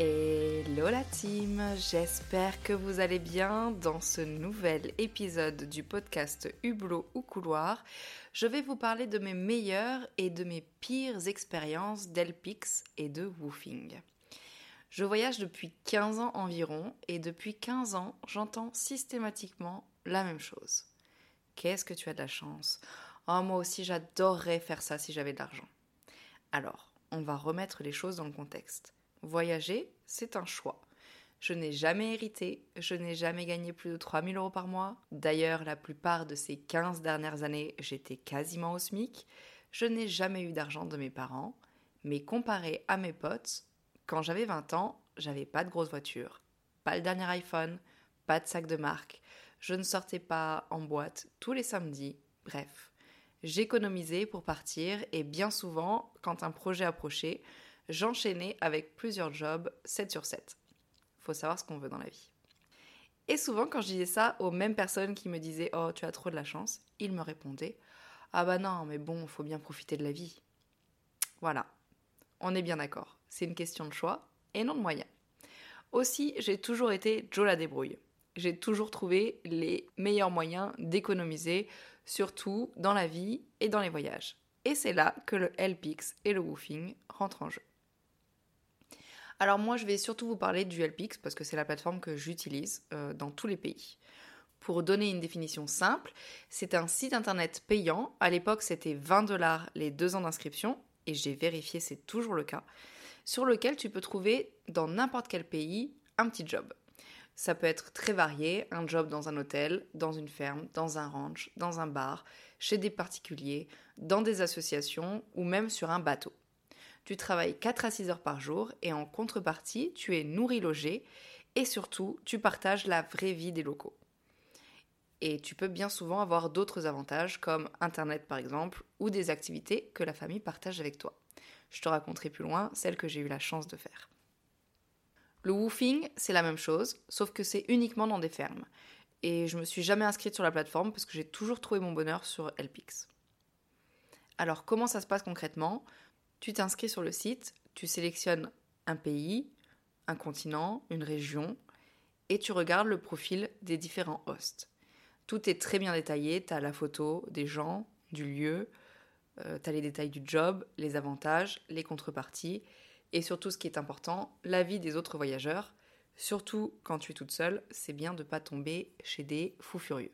Hello la team, j'espère que vous allez bien dans ce nouvel épisode du podcast Hublot ou Couloir. Je vais vous parler de mes meilleures et de mes pires expériences d'Elpix et de woofing. Je voyage depuis 15 ans environ et depuis 15 ans j'entends systématiquement la même chose. Qu'est-ce que tu as de la chance? Oh moi aussi j'adorerais faire ça si j'avais de l'argent. Alors, on va remettre les choses dans le contexte. Voyager, c'est un choix. Je n'ai jamais hérité, je n'ai jamais gagné plus de 3000 euros par mois. D'ailleurs, la plupart de ces 15 dernières années, j'étais quasiment au SMIC. Je n'ai jamais eu d'argent de mes parents. Mais comparé à mes potes, quand j'avais 20 ans, j'avais pas de grosse voiture, pas le dernier iPhone, pas de sac de marque. Je ne sortais pas en boîte tous les samedis. Bref, j'économisais pour partir et bien souvent, quand un projet approchait, j'enchaînais avec plusieurs jobs 7 sur 7. Faut savoir ce qu'on veut dans la vie. Et souvent, quand je disais ça aux mêmes personnes qui me disaient Oh, tu as trop de la chance, ils me répondaient Ah bah non, mais bon, faut bien profiter de la vie. Voilà, on est bien d'accord. C'est une question de choix et non de moyens. Aussi, j'ai toujours été Joe la débrouille. J'ai toujours trouvé les meilleurs moyens d'économiser, surtout dans la vie et dans les voyages. Et c'est là que le LPX et le woofing rentrent en jeu. Alors moi, je vais surtout vous parler du LPX parce que c'est la plateforme que j'utilise euh, dans tous les pays. Pour donner une définition simple, c'est un site internet payant. À l'époque, c'était 20 dollars les deux ans d'inscription, et j'ai vérifié, c'est toujours le cas, sur lequel tu peux trouver dans n'importe quel pays un petit job. Ça peut être très varié, un job dans un hôtel, dans une ferme, dans un ranch, dans un bar, chez des particuliers, dans des associations ou même sur un bateau tu travailles 4 à 6 heures par jour et en contrepartie, tu es nourri logé et surtout, tu partages la vraie vie des locaux. Et tu peux bien souvent avoir d'autres avantages comme Internet par exemple ou des activités que la famille partage avec toi. Je te raconterai plus loin celles que j'ai eu la chance de faire. Le woofing, c'est la même chose, sauf que c'est uniquement dans des fermes. Et je me suis jamais inscrite sur la plateforme parce que j'ai toujours trouvé mon bonheur sur LPix. Alors comment ça se passe concrètement? Tu t'inscris sur le site, tu sélectionnes un pays, un continent, une région, et tu regardes le profil des différents hosts. Tout est très bien détaillé, tu as la photo des gens, du lieu, euh, tu as les détails du job, les avantages, les contreparties, et surtout ce qui est important, l'avis des autres voyageurs. Surtout quand tu es toute seule, c'est bien de ne pas tomber chez des fous furieux.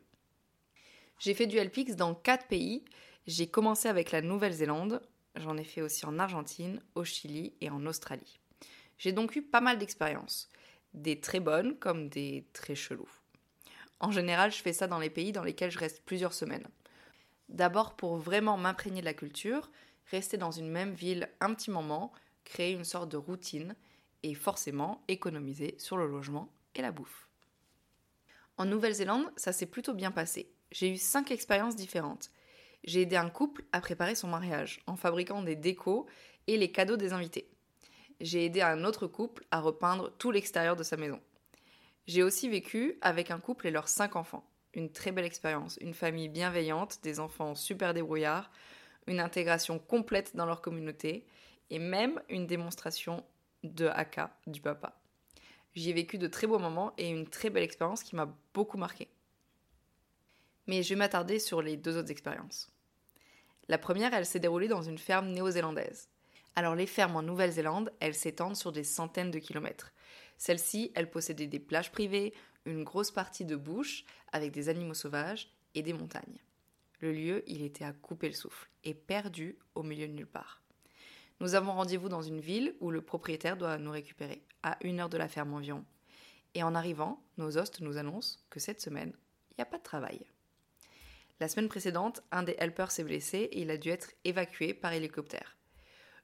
J'ai fait du LPX dans 4 pays. J'ai commencé avec la Nouvelle-Zélande, J'en ai fait aussi en Argentine, au Chili et en Australie. J'ai donc eu pas mal d'expériences, des très bonnes comme des très chelous. En général, je fais ça dans les pays dans lesquels je reste plusieurs semaines. D'abord pour vraiment m'imprégner de la culture, rester dans une même ville un petit moment, créer une sorte de routine et forcément économiser sur le logement et la bouffe. En Nouvelle-Zélande, ça s'est plutôt bien passé. J'ai eu cinq expériences différentes j'ai aidé un couple à préparer son mariage en fabriquant des décos et les cadeaux des invités. J'ai aidé un autre couple à repeindre tout l'extérieur de sa maison. J'ai aussi vécu avec un couple et leurs cinq enfants. Une très belle expérience, une famille bienveillante, des enfants super débrouillards, une intégration complète dans leur communauté et même une démonstration de haka du papa. J'y ai vécu de très beaux moments et une très belle expérience qui m'a beaucoup marqué. Mais je vais m'attarder sur les deux autres expériences. La première, elle s'est déroulée dans une ferme néo-zélandaise. Alors les fermes en Nouvelle-Zélande, elles s'étendent sur des centaines de kilomètres. Celles-ci, elles possédaient des plages privées, une grosse partie de bouche avec des animaux sauvages et des montagnes. Le lieu, il était à couper le souffle et perdu au milieu de nulle part. Nous avons rendez-vous dans une ville où le propriétaire doit nous récupérer, à une heure de la ferme environ. Et en arrivant, nos hostes nous annoncent que cette semaine, il n'y a pas de travail. La semaine précédente, un des helpers s'est blessé et il a dû être évacué par hélicoptère.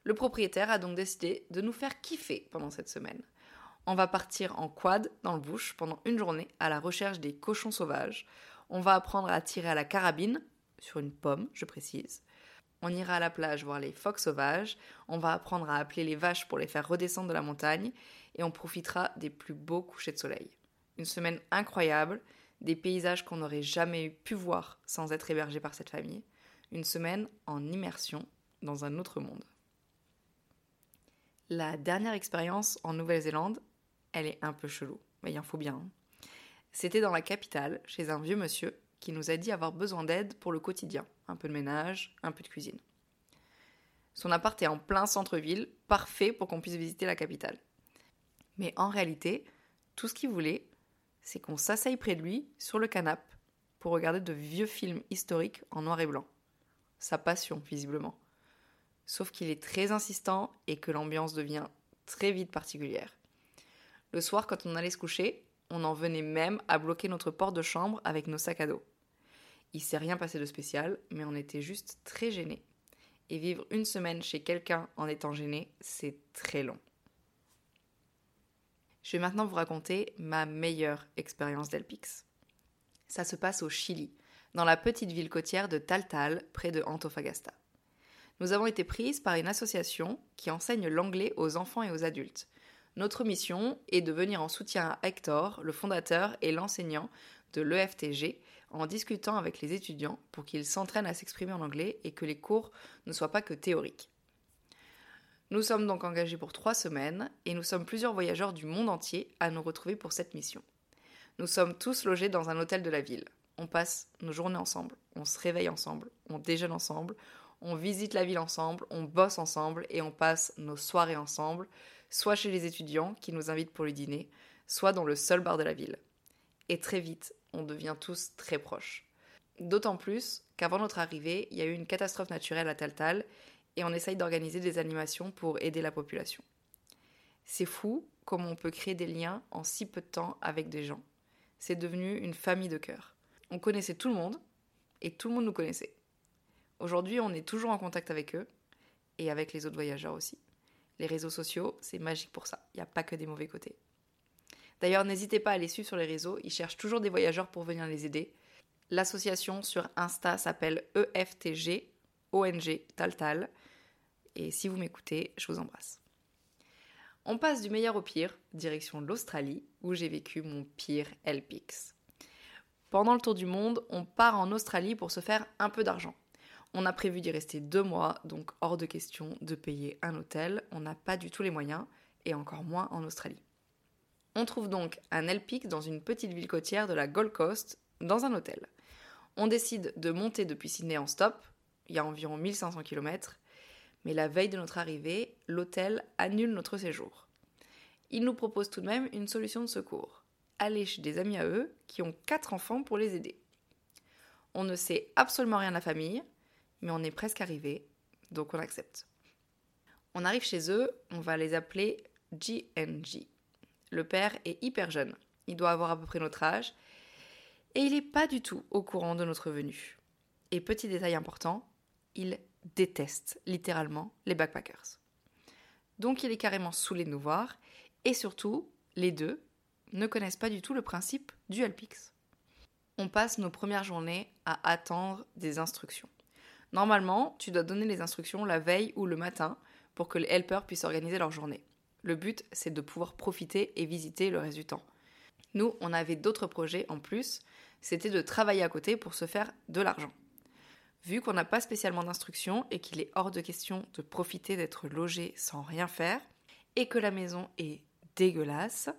Le propriétaire a donc décidé de nous faire kiffer pendant cette semaine. On va partir en quad dans le bush pendant une journée à la recherche des cochons sauvages. On va apprendre à tirer à la carabine, sur une pomme, je précise. On ira à la plage voir les phoques sauvages. On va apprendre à appeler les vaches pour les faire redescendre de la montagne. Et on profitera des plus beaux couchers de soleil. Une semaine incroyable des paysages qu'on n'aurait jamais pu voir sans être hébergé par cette famille, une semaine en immersion dans un autre monde. La dernière expérience en Nouvelle-Zélande, elle est un peu chelou, mais il en faut bien. Hein. C'était dans la capitale, chez un vieux monsieur qui nous a dit avoir besoin d'aide pour le quotidien, un peu de ménage, un peu de cuisine. Son appart est en plein centre-ville, parfait pour qu'on puisse visiter la capitale. Mais en réalité, tout ce qu'il voulait, c'est qu'on s'asseye près de lui, sur le canapé, pour regarder de vieux films historiques en noir et blanc. Sa passion, visiblement. Sauf qu'il est très insistant et que l'ambiance devient très vite particulière. Le soir, quand on allait se coucher, on en venait même à bloquer notre porte de chambre avec nos sacs à dos. Il s'est rien passé de spécial, mais on était juste très gênés. Et vivre une semaine chez quelqu'un en étant gêné, c'est très long. Je vais maintenant vous raconter ma meilleure expérience d'Elpix. Ça se passe au Chili, dans la petite ville côtière de Taltal, près de Antofagasta. Nous avons été prises par une association qui enseigne l'anglais aux enfants et aux adultes. Notre mission est de venir en soutien à Hector, le fondateur et l'enseignant de l'EFTG, en discutant avec les étudiants pour qu'ils s'entraînent à s'exprimer en anglais et que les cours ne soient pas que théoriques. Nous sommes donc engagés pour trois semaines et nous sommes plusieurs voyageurs du monde entier à nous retrouver pour cette mission. Nous sommes tous logés dans un hôtel de la ville. On passe nos journées ensemble, on se réveille ensemble, on déjeune ensemble, on visite la ville ensemble, on bosse ensemble et on passe nos soirées ensemble, soit chez les étudiants qui nous invitent pour le dîner, soit dans le seul bar de la ville. Et très vite, on devient tous très proches. D'autant plus qu'avant notre arrivée, il y a eu une catastrophe naturelle à Taltal et on essaye d'organiser des animations pour aider la population. C'est fou comment on peut créer des liens en si peu de temps avec des gens. C'est devenu une famille de cœur. On connaissait tout le monde et tout le monde nous connaissait. Aujourd'hui, on est toujours en contact avec eux et avec les autres voyageurs aussi. Les réseaux sociaux, c'est magique pour ça. Il n'y a pas que des mauvais côtés. D'ailleurs, n'hésitez pas à les suivre sur les réseaux, ils cherchent toujours des voyageurs pour venir les aider. L'association sur Insta s'appelle EFTG, ONG Taltal. Et si vous m'écoutez, je vous embrasse. On passe du meilleur au pire, direction l'Australie, où j'ai vécu mon pire LPX. Pendant le tour du monde, on part en Australie pour se faire un peu d'argent. On a prévu d'y rester deux mois, donc hors de question de payer un hôtel. On n'a pas du tout les moyens, et encore moins en Australie. On trouve donc un LPIC dans une petite ville côtière de la Gold Coast, dans un hôtel. On décide de monter depuis Sydney en stop, il y a environ 1500 km, mais la veille de notre arrivée, l'hôtel annule notre séjour. Il nous propose tout de même une solution de secours aller chez des amis à eux qui ont quatre enfants pour les aider. On ne sait absolument rien de la famille, mais on est presque arrivé, donc on accepte. On arrive chez eux, on va les appeler GNG. Le père est hyper jeune. Il doit avoir à peu près notre âge. Et il n'est pas du tout au courant de notre venue. Et petit détail important, il déteste littéralement les backpackers. Donc il est carrément saoulé de nous voir. Et surtout, les deux ne connaissent pas du tout le principe du Alpix. On passe nos premières journées à attendre des instructions. Normalement, tu dois donner les instructions la veille ou le matin pour que les helpers puissent organiser leur journée. Le but, c'est de pouvoir profiter et visiter le reste du temps. Nous, on avait d'autres projets en plus, c'était de travailler à côté pour se faire de l'argent. Vu qu'on n'a pas spécialement d'instruction et qu'il est hors de question de profiter d'être logé sans rien faire, et que la maison est dégueulasse,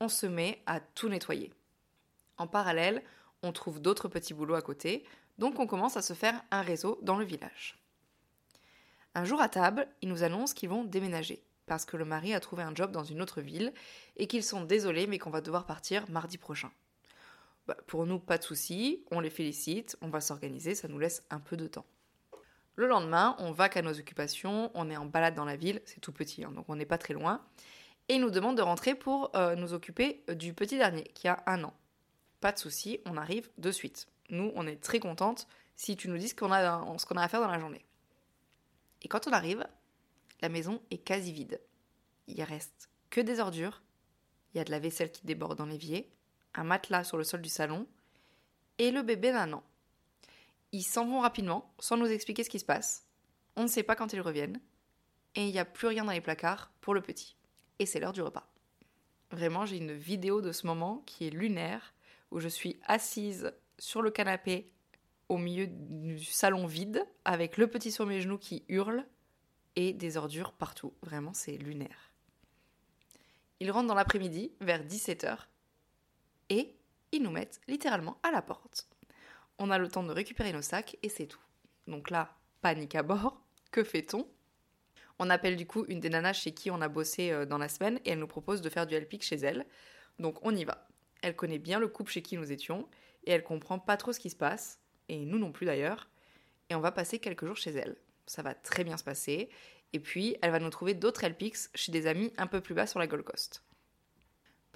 on se met à tout nettoyer. En parallèle, on trouve d'autres petits boulots à côté, donc on commence à se faire un réseau dans le village. Un jour à table, ils nous annoncent qu'ils vont déménager parce que le mari a trouvé un job dans une autre ville et qu'ils sont désolés mais qu'on va devoir partir mardi prochain. Bah, pour nous, pas de souci, on les félicite, on va s'organiser, ça nous laisse un peu de temps. Le lendemain, on va qu'à nos occupations, on est en balade dans la ville, c'est tout petit, hein, donc on n'est pas très loin, et ils nous demandent de rentrer pour euh, nous occuper du petit dernier, qui a un an. Pas de souci, on arrive de suite. Nous, on est très contente si tu nous dis ce qu'on a, ce a à faire dans la journée. Et quand on arrive, la maison est quasi vide. Il reste que des ordures, il y a de la vaisselle qui déborde dans l'évier, un matelas sur le sol du salon, et le bébé d'un an. Ils s'en vont rapidement, sans nous expliquer ce qui se passe. On ne sait pas quand ils reviennent, et il n'y a plus rien dans les placards pour le petit. Et c'est l'heure du repas. Vraiment, j'ai une vidéo de ce moment qui est lunaire, où je suis assise sur le canapé au milieu du salon vide, avec le petit sur mes genoux qui hurle, et des ordures partout. Vraiment, c'est lunaire. Ils rentrent dans l'après-midi, vers 17h, et ils nous mettent littéralement à la porte. On a le temps de récupérer nos sacs et c'est tout. Donc là, panique à bord. Que fait-on? On appelle du coup une des nanas chez qui on a bossé euh, dans la semaine et elle nous propose de faire du LPIC chez elle. Donc on y va. Elle connaît bien le couple chez qui nous étions et elle comprend pas trop ce qui se passe, et nous non plus d'ailleurs. Et on va passer quelques jours chez elle. Ça va très bien se passer. Et puis, elle va nous trouver d'autres LPIX chez des amis un peu plus bas sur la Gold Coast.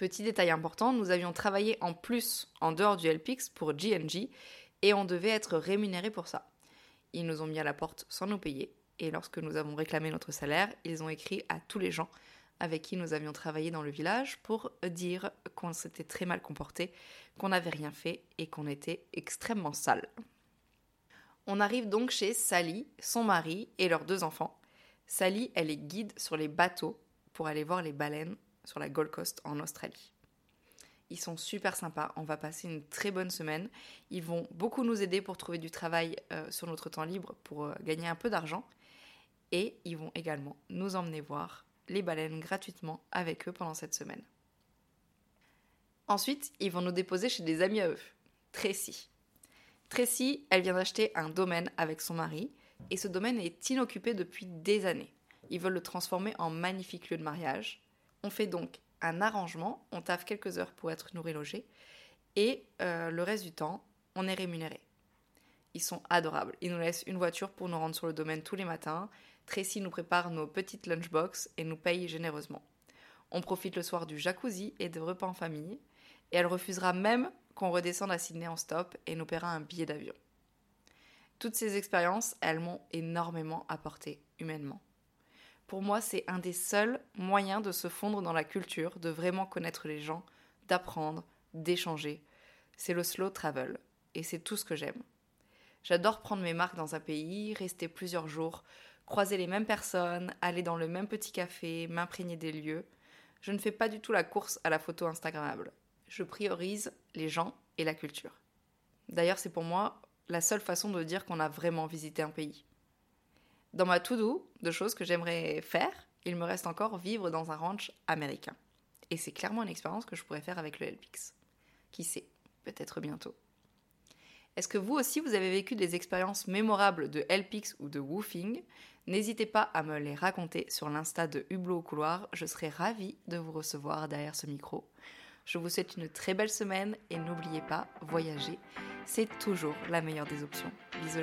Petit détail important, nous avions travaillé en plus en dehors du LPIX pour GNG et on devait être rémunéré pour ça. Ils nous ont mis à la porte sans nous payer et lorsque nous avons réclamé notre salaire, ils ont écrit à tous les gens avec qui nous avions travaillé dans le village pour dire qu'on s'était très mal comporté, qu'on n'avait rien fait et qu'on était extrêmement sale. On arrive donc chez Sally, son mari et leurs deux enfants. Sally, elle est guide sur les bateaux pour aller voir les baleines sur la Gold Coast en Australie. Ils sont super sympas, on va passer une très bonne semaine. Ils vont beaucoup nous aider pour trouver du travail euh, sur notre temps libre pour euh, gagner un peu d'argent. Et ils vont également nous emmener voir les baleines gratuitement avec eux pendant cette semaine. Ensuite, ils vont nous déposer chez des amis à eux, Tracy. Tracy, elle vient d'acheter un domaine avec son mari, et ce domaine est inoccupé depuis des années. Ils veulent le transformer en magnifique lieu de mariage. On fait donc un arrangement, on taffe quelques heures pour être nourri logé, et euh, le reste du temps, on est rémunéré. Ils sont adorables. Ils nous laissent une voiture pour nous rendre sur le domaine tous les matins. Tracy nous prépare nos petites lunchbox et nous paye généreusement. On profite le soir du jacuzzi et de repas en famille. Et elle refusera même qu'on redescende à Sydney en stop et nous paiera un billet d'avion. Toutes ces expériences, elles m'ont énormément apporté humainement. Pour moi, c'est un des seuls moyens de se fondre dans la culture, de vraiment connaître les gens, d'apprendre, d'échanger. C'est le slow travel, et c'est tout ce que j'aime. J'adore prendre mes marques dans un pays, rester plusieurs jours, croiser les mêmes personnes, aller dans le même petit café, m'imprégner des lieux. Je ne fais pas du tout la course à la photo Instagrammable. Je priorise les gens et la culture. D'ailleurs, c'est pour moi la seule façon de dire qu'on a vraiment visité un pays. Dans ma to-do de choses que j'aimerais faire, il me reste encore vivre dans un ranch américain. Et c'est clairement une expérience que je pourrais faire avec le LPX. Qui sait, peut-être bientôt. Est-ce que vous aussi vous avez vécu des expériences mémorables de LPX ou de woofing? N'hésitez pas à me les raconter sur l'insta de Hublot au couloir, je serai ravie de vous recevoir derrière ce micro. Je vous souhaite une très belle semaine et n'oubliez pas, voyager, c'est toujours la meilleure des options. Bisous